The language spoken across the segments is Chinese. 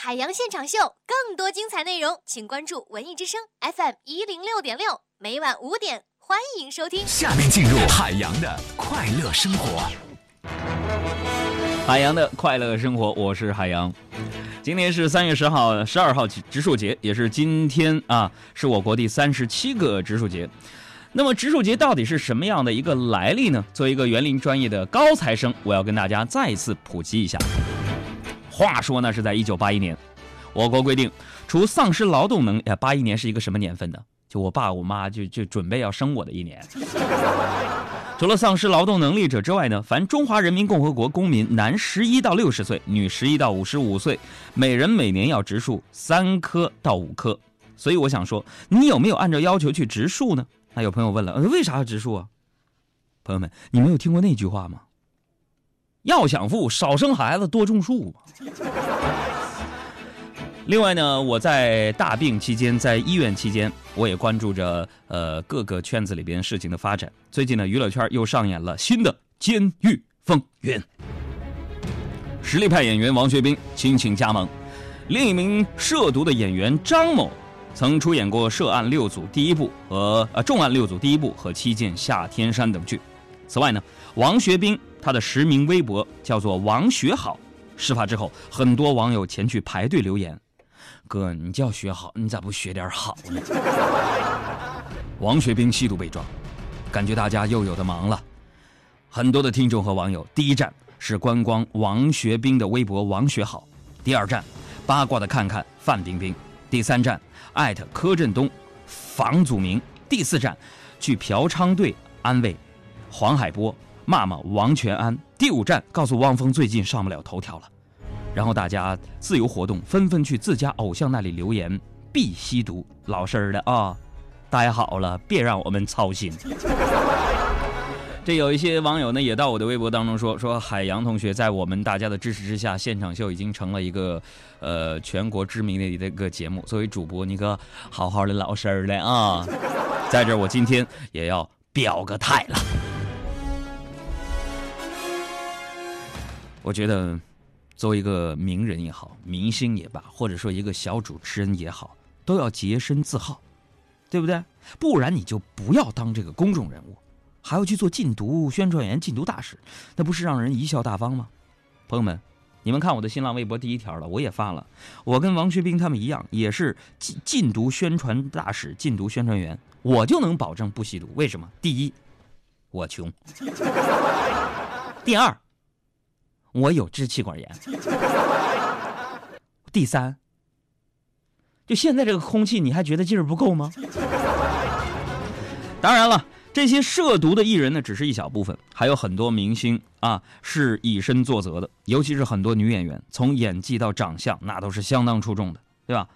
海洋现场秀，更多精彩内容，请关注文艺之声 FM 一零六点六，每晚五点，欢迎收听。下面进入海洋的快乐生活。海洋的快乐生活，我是海洋。今天是三月十号、十二号植树节，也是今天啊，是我国第三十七个植树节。那么植树节到底是什么样的一个来历呢？作为一个园林专业的高材生，我要跟大家再一次普及一下。话说呢，是在一九八一年，我国规定，除丧失劳动能，哎，八一年是一个什么年份呢？就我爸我妈就就准备要生我的一年。除了丧失劳动能力者之外呢，凡中华人民共和国公民，男十一到六十岁，女十一到五十五岁，每人每年要植树三棵到五棵。所以我想说，你有没有按照要求去植树呢？那有朋友问了，为啥要植树啊？朋友们，你没有听过那句话吗？要想富，少生孩子，多种树。另外呢，我在大病期间，在医院期间，我也关注着呃各个圈子里边事情的发展。最近呢，娱乐圈又上演了新的监狱风云。实力派演员王学兵亲情加盟，另一名涉毒的演员张某，曾出演过《涉案六组》第一部和呃《重案六组》第一部和《七剑下天山》等剧。此外呢，王学兵他的实名微博叫做王学好。事发之后，很多网友前去排队留言。哥，你叫学好，你咋不学点好呢？王学兵吸毒被抓，感觉大家又有的忙了。很多的听众和网友，第一站是观光王学兵的微博王学好，第二站八卦的看看范冰冰，第三站艾特柯震东、房祖名，第四站去嫖娼队安慰黄海波，骂骂王全安，第五站告诉汪峰最近上不了头条了。然后大家自由活动，纷纷去自家偶像那里留言，必吸毒，老实的啊，待好了，别让我们操心。这有一些网友呢，也到我的微博当中说说，海洋同学在我们大家的支持之下，现场秀已经成了一个呃全国知名的一个节目。作为主播，你可好好的老实的啊，在这我今天也要表个态了，我觉得。作为一个名人也好，明星也罢，或者说一个小主持人也好，都要洁身自好，对不对？不然你就不要当这个公众人物，还要去做禁毒宣传员、禁毒大使，那不是让人贻笑大方吗？朋友们，你们看我的新浪微博第一条了，我也发了，我跟王学兵他们一样，也是禁禁毒宣传大使、禁毒宣传员，我就能保证不吸毒。为什么？第一，我穷；第二。我有支气管炎。第三，就现在这个空气，你还觉得劲儿不够吗？当然了，这些涉毒的艺人呢，只是一小部分，还有很多明星啊是以身作则的，尤其是很多女演员，从演技到长相，那都是相当出众的，对吧？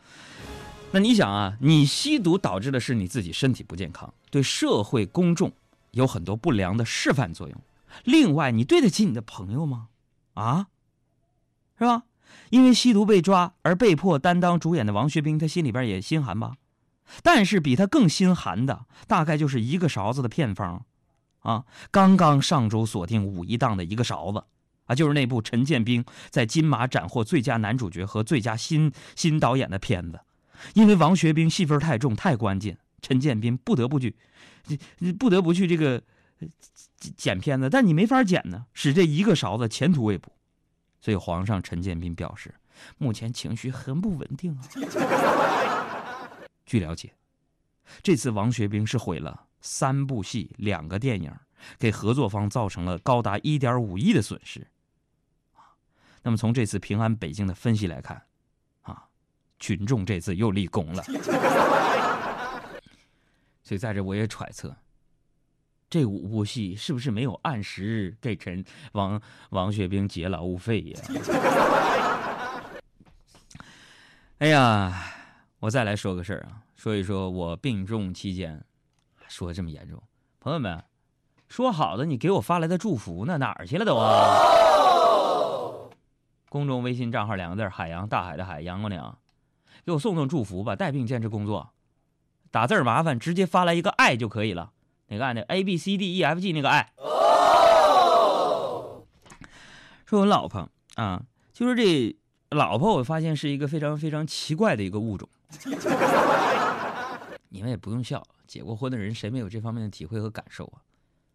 那你想啊，你吸毒导致的是你自己身体不健康，对社会公众有很多不良的示范作用。另外，你对得起你的朋友吗？啊，是吧？因为吸毒被抓而被迫担当主演的王学兵，他心里边也心寒吧？但是比他更心寒的，大概就是一个勺子的片方，啊，刚刚上周锁定五一档的一个勺子，啊，就是那部陈建斌在金马斩获最佳男主角和最佳新新导演的片子。因为王学兵戏份太重太关键，陈建斌不得不去，不得不去这个。剪片子，但你没法剪呢，使这一个勺子前途未卜。所以皇上陈建斌表示，目前情绪很不稳定啊。据了解，这次王学兵是毁了三部戏、两个电影，给合作方造成了高达一点五亿的损失。那么从这次平安北京的分析来看，啊，群众这次又立功了。所以在这我也揣测。这五部戏是不是没有按时给陈王王学兵结劳务费呀？哎呀，我再来说个事儿啊，说一说我病重期间，说这么严重，朋友们，说好的你给我发来的祝福呢？哪儿去了都啊？公众微信账号两个字：海洋大海的海，阳光的阳，给我送送祝福吧。带病坚持工作，打字麻烦，直接发来一个爱就可以了。哪个爱的 A B C D E F G 那个爱？说我老婆啊，就是这老婆，我发现是一个非常非常奇怪的一个物种。你们也不用笑，结过婚的人谁没有这方面的体会和感受啊？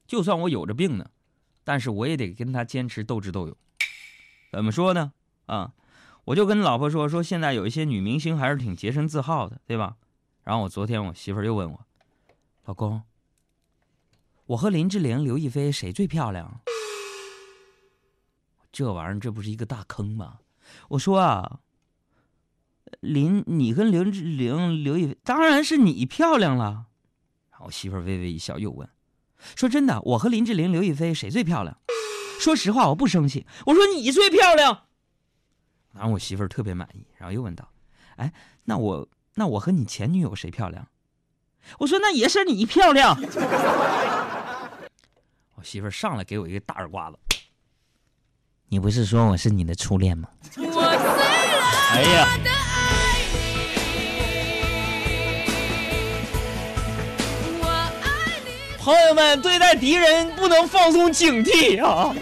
就算我有着病呢，但是我也得跟他坚持斗智斗勇。怎么说呢？啊，我就跟老婆说说，现在有一些女明星还是挺洁身自好的，对吧？然后我昨天我媳妇儿又问我，老公，我和林志玲、刘亦菲谁最漂亮？这玩意儿这不是一个大坑吗？我说啊，林，你跟林志玲、刘亦，当然是你漂亮了。然后我媳妇儿微微一笑，又问，说真的，我和林志玲、刘亦菲谁最漂亮？说实话，我不生气，我说你最漂亮。然后我媳妇儿特别满意，然后又问道，哎，那我那我和你前女友谁漂亮？我说那也是你漂亮。我媳妇儿上来给我一个大耳刮子。你不是说我是你的初恋吗？哎呀！朋友们，对待敌人不能放松警惕啊！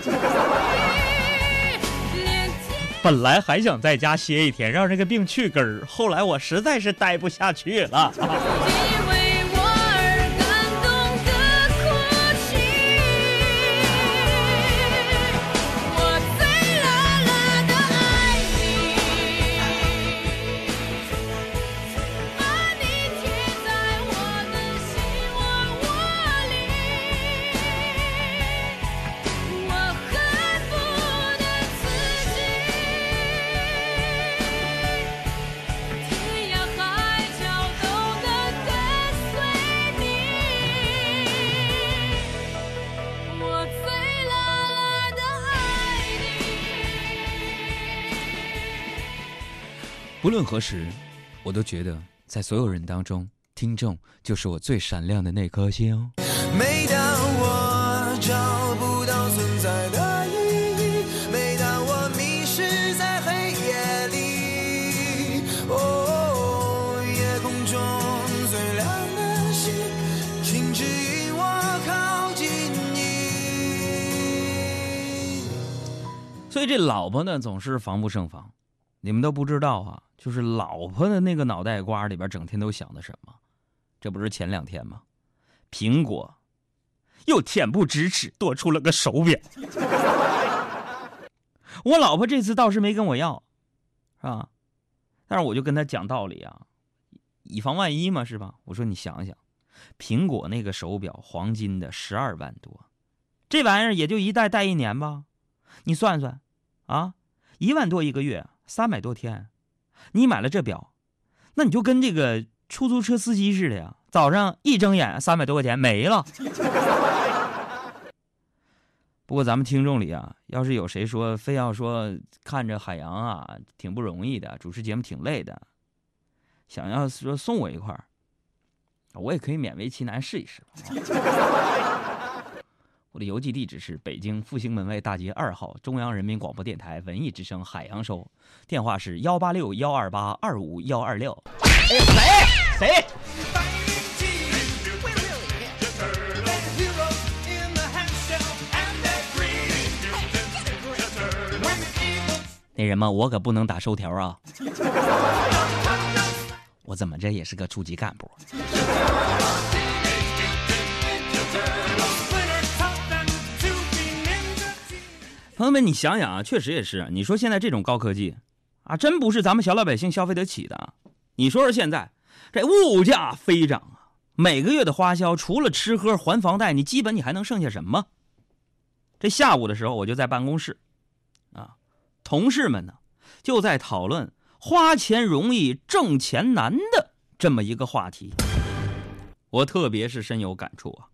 本来还想在家歇一天，让这个病去根儿，后来我实在是待不下去了。无论何时，我都觉得在所有人当中，听众就是我最闪亮的那颗星。每当我找不到存在的意义，每当我迷失在黑夜里，哦，夜空中最亮的星，请指引我靠近你。所以这老婆呢，总是防不胜防。你们都不知道啊，就是老婆的那个脑袋瓜里边整天都想的什么？这不是前两天吗？苹果又恬不知耻，多出了个手表。我老婆这次倒是没跟我要，是吧？但是我就跟她讲道理啊，以防万一嘛，是吧？我说你想想，苹果那个手表，黄金的，十二万多，这玩意儿也就一戴戴一年吧？你算算，啊，一万多一个月。三百多天，你买了这表，那你就跟这个出租车司机似的呀。早上一睁眼，三百多块钱没了。不过咱们听众里啊，要是有谁说非要说看着海洋啊挺不容易的，主持节目挺累的，想要说送我一块儿，我也可以勉为其难试一试。我的邮寄地址是北京复兴门外大街二号中央人民广播电台文艺之声海洋收，电话是幺八六幺二八二五幺二六。谁谁？那什么，我可不能打收条啊！我怎么着也是个处级干部。朋友们，你想想啊，确实也是。你说现在这种高科技，啊，真不是咱们小老百姓消费得起的。你说说现在，这物价飞涨啊，每个月的花销除了吃喝还房贷，你基本你还能剩下什么？这下午的时候，我就在办公室，啊，同事们呢就在讨论花钱容易挣钱难的这么一个话题。我特别是深有感触啊，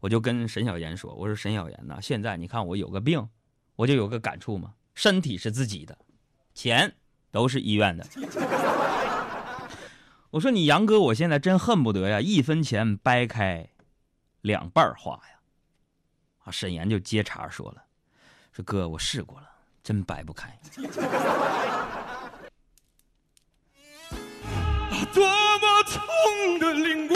我就跟沈小岩说：“我说沈小岩呐，现在你看我有个病。”我就有个感触嘛，身体是自己的，钱都是医院的。我说你杨哥，我现在真恨不得呀，一分钱掰开两半花呀。啊，沈岩就接茬说了，说哥，我试过了，真掰不开。多么痛的领悟，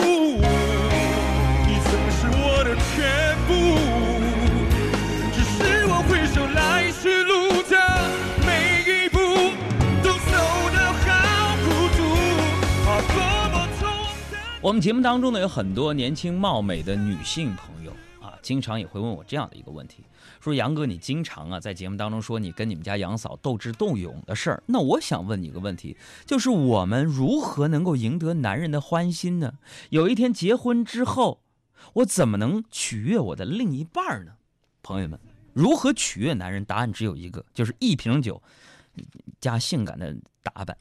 我们节目当中呢，有很多年轻貌美的女性朋友啊，经常也会问我这样的一个问题：说杨哥，你经常啊在节目当中说你跟你们家杨嫂斗智斗勇的事儿，那我想问你一个问题，就是我们如何能够赢得男人的欢心呢？有一天结婚之后，我怎么能取悦我的另一半呢？朋友们，如何取悦男人？答案只有一个，就是一瓶酒加性感的打扮。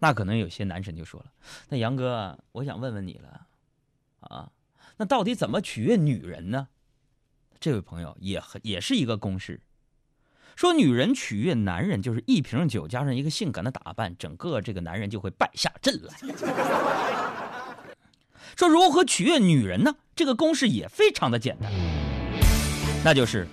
那可能有些男神就说了：“那杨哥，我想问问你了，啊，那到底怎么取悦女人呢？”这位朋友也很也是一个公式，说女人取悦男人就是一瓶酒加上一个性感的打扮，整个这个男人就会败下阵来。说如何取悦女人呢？这个公式也非常的简单，那就是。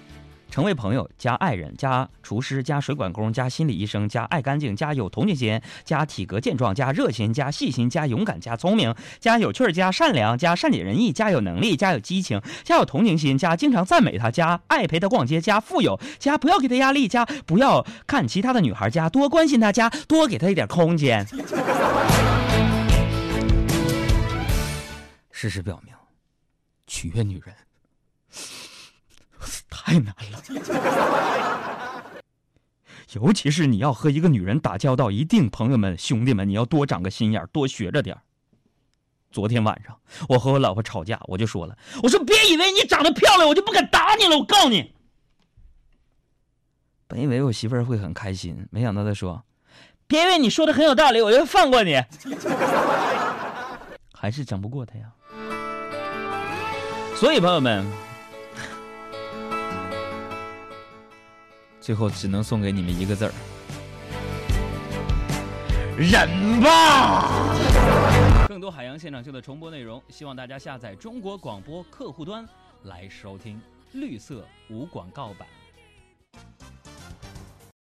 成为朋友加爱人加厨师加水管工加心理医生加爱干净加有同情心加体格健壮加热心加细心加勇敢加聪明加有趣加善良加善解人意加有能力加有激情加有同情心加经常赞美他加爱陪他逛街加富有加不要给他压力加不要看其他的女孩加多关心他加多给他一点空间。事实表明，取悦女人。太难了，尤其是你要和一个女人打交道，一定，朋友们、兄弟们，你要多长个心眼多学着点昨天晚上，我和我老婆吵架，我就说了，我说别以为你长得漂亮，我就不敢打你了。我告诉你，本以为我媳妇儿会很开心，没想到她说，别以为你说的很有道理，我就放过你，还是整不过她呀。所以，朋友们。最后只能送给你们一个字儿：忍吧。更多海洋现场秀的重播内容，希望大家下载中国广播客户端来收听绿色无广告版。